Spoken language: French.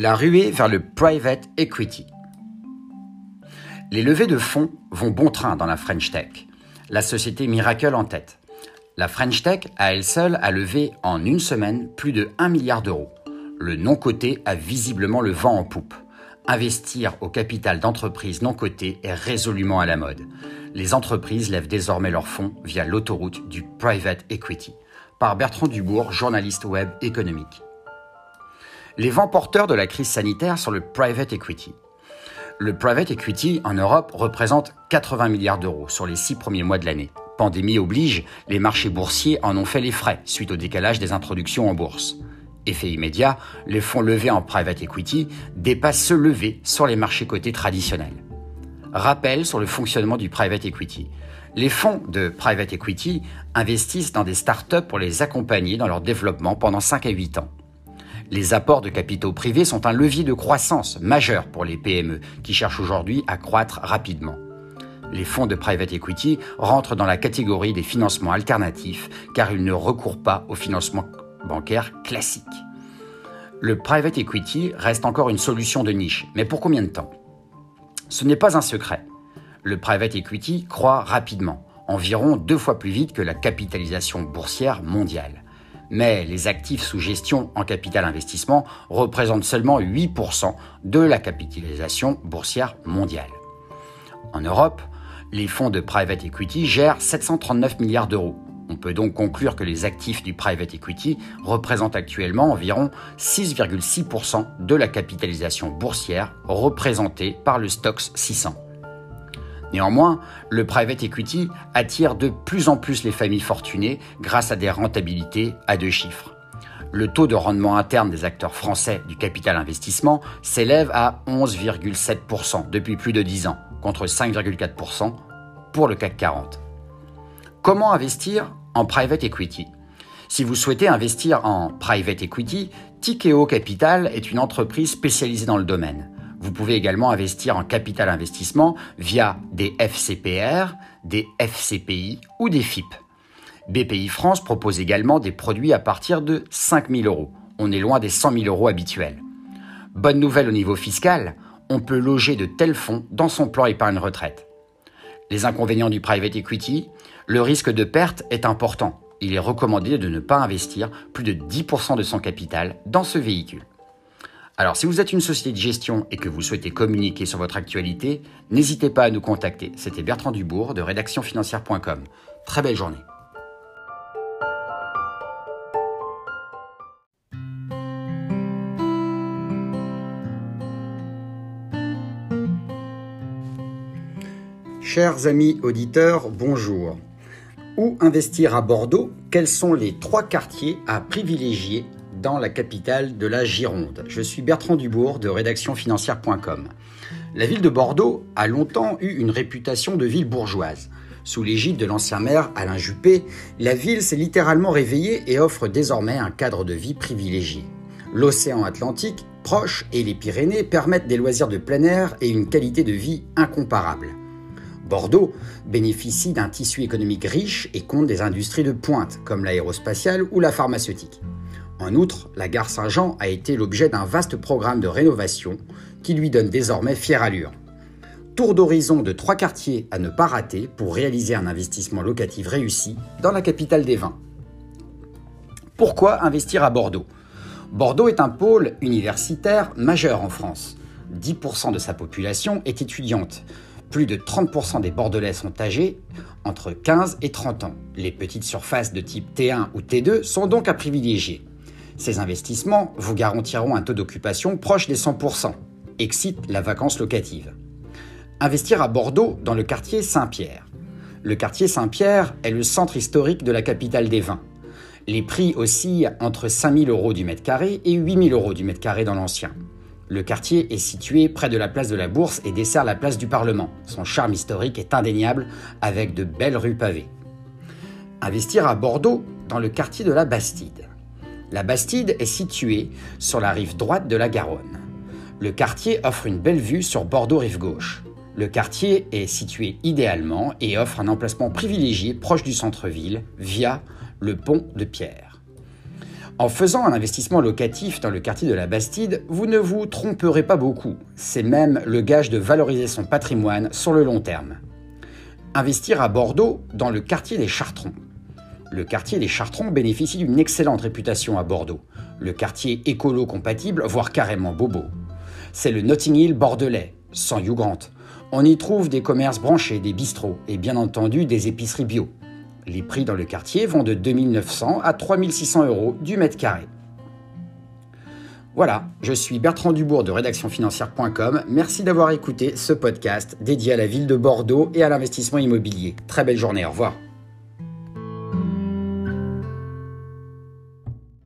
La ruée vers le private equity. Les levées de fonds vont bon train dans la French Tech. La société Miracle en tête. La French Tech, à elle seule, a levé en une semaine plus de 1 milliard d'euros. Le non coté a visiblement le vent en poupe. Investir au capital d'entreprises non cotées est résolument à la mode. Les entreprises lèvent désormais leurs fonds via l'autoroute du private equity. Par Bertrand Dubourg, journaliste web économique les vents porteurs de la crise sanitaire sur le private equity. Le private equity en Europe représente 80 milliards d'euros sur les six premiers mois de l'année. Pandémie oblige, les marchés boursiers en ont fait les frais suite au décalage des introductions en bourse. Effet immédiat, les fonds levés en private equity dépassent ceux levés sur les marchés cotés traditionnels. Rappel sur le fonctionnement du private equity. Les fonds de private equity investissent dans des startups pour les accompagner dans leur développement pendant 5 à 8 ans. Les apports de capitaux privés sont un levier de croissance majeur pour les PME qui cherchent aujourd'hui à croître rapidement. Les fonds de private equity rentrent dans la catégorie des financements alternatifs car ils ne recourent pas au financement bancaire classique. Le private equity reste encore une solution de niche, mais pour combien de temps? Ce n'est pas un secret. Le private equity croît rapidement, environ deux fois plus vite que la capitalisation boursière mondiale mais les actifs sous gestion en capital investissement représentent seulement 8% de la capitalisation boursière mondiale. En Europe, les fonds de private equity gèrent 739 milliards d'euros. On peut donc conclure que les actifs du private equity représentent actuellement environ 6,6% de la capitalisation boursière représentée par le Stoxx 600. Néanmoins, le private equity attire de plus en plus les familles fortunées grâce à des rentabilités à deux chiffres. Le taux de rendement interne des acteurs français du capital investissement s'élève à 11,7% depuis plus de 10 ans, contre 5,4% pour le CAC 40. Comment investir en private equity? Si vous souhaitez investir en private equity, Tikeo Capital est une entreprise spécialisée dans le domaine. Vous pouvez également investir en capital investissement via des FCPR, des FCPI ou des FIP. BPI France propose également des produits à partir de 5 000 euros. On est loin des 100 000 euros habituels. Bonne nouvelle au niveau fiscal, on peut loger de tels fonds dans son plan épargne retraite. Les inconvénients du private equity, le risque de perte est important. Il est recommandé de ne pas investir plus de 10% de son capital dans ce véhicule. Alors, si vous êtes une société de gestion et que vous souhaitez communiquer sur votre actualité, n'hésitez pas à nous contacter. C'était Bertrand Dubourg de rédactionfinancière.com. Très belle journée. Chers amis auditeurs, bonjour. Où investir à Bordeaux? Quels sont les trois quartiers à privilégier dans la capitale de la Gironde. Je suis Bertrand Dubourg de rédactionfinancière.com. La ville de Bordeaux a longtemps eu une réputation de ville bourgeoise. Sous l'égide de l'ancien maire Alain Juppé, la ville s'est littéralement réveillée et offre désormais un cadre de vie privilégié. L'océan Atlantique, proche, et les Pyrénées permettent des loisirs de plein air et une qualité de vie incomparable. Bordeaux bénéficie d'un tissu économique riche et compte des industries de pointe comme l'aérospatiale ou la pharmaceutique. En outre, la gare Saint-Jean a été l'objet d'un vaste programme de rénovation qui lui donne désormais fière allure. Tour d'horizon de trois quartiers à ne pas rater pour réaliser un investissement locatif réussi dans la capitale des vins. Pourquoi investir à Bordeaux? Bordeaux est un pôle universitaire majeur en France. 10% de sa population est étudiante. Plus de 30% des Bordelais sont âgés entre 15 et 30 ans. Les petites surfaces de type T1 ou T2 sont donc à privilégier. Ces investissements vous garantiront un taux d'occupation proche des 100%. Excite la vacance locative. Investir à Bordeaux dans le quartier Saint-Pierre. Le quartier Saint-Pierre est le centre historique de la capitale des vins. Les prix oscillent entre 5 000 euros du mètre carré et 8 000 euros du mètre carré dans l'ancien. Le quartier est situé près de la place de la Bourse et dessert la place du Parlement. Son charme historique est indéniable avec de belles rues pavées. Investir à Bordeaux dans le quartier de la Bastide. La Bastide est située sur la rive droite de la Garonne. Le quartier offre une belle vue sur Bordeaux rive gauche. Le quartier est situé idéalement et offre un emplacement privilégié proche du centre-ville via le pont de Pierre. En faisant un investissement locatif dans le quartier de la Bastide, vous ne vous tromperez pas beaucoup. C'est même le gage de valoriser son patrimoine sur le long terme. Investir à Bordeaux dans le quartier des Chartrons. Le quartier des Chartrons bénéficie d'une excellente réputation à Bordeaux. Le quartier écolo-compatible, voire carrément bobo. C'est le Notting Hill bordelais, sans Hugh Grant. On y trouve des commerces branchés, des bistrots et bien entendu des épiceries bio. Les prix dans le quartier vont de 2900 à 3600 euros du mètre carré. Voilà, je suis Bertrand Dubourg de rédactionfinancière.com. Merci d'avoir écouté ce podcast dédié à la ville de Bordeaux et à l'investissement immobilier. Très belle journée, au revoir.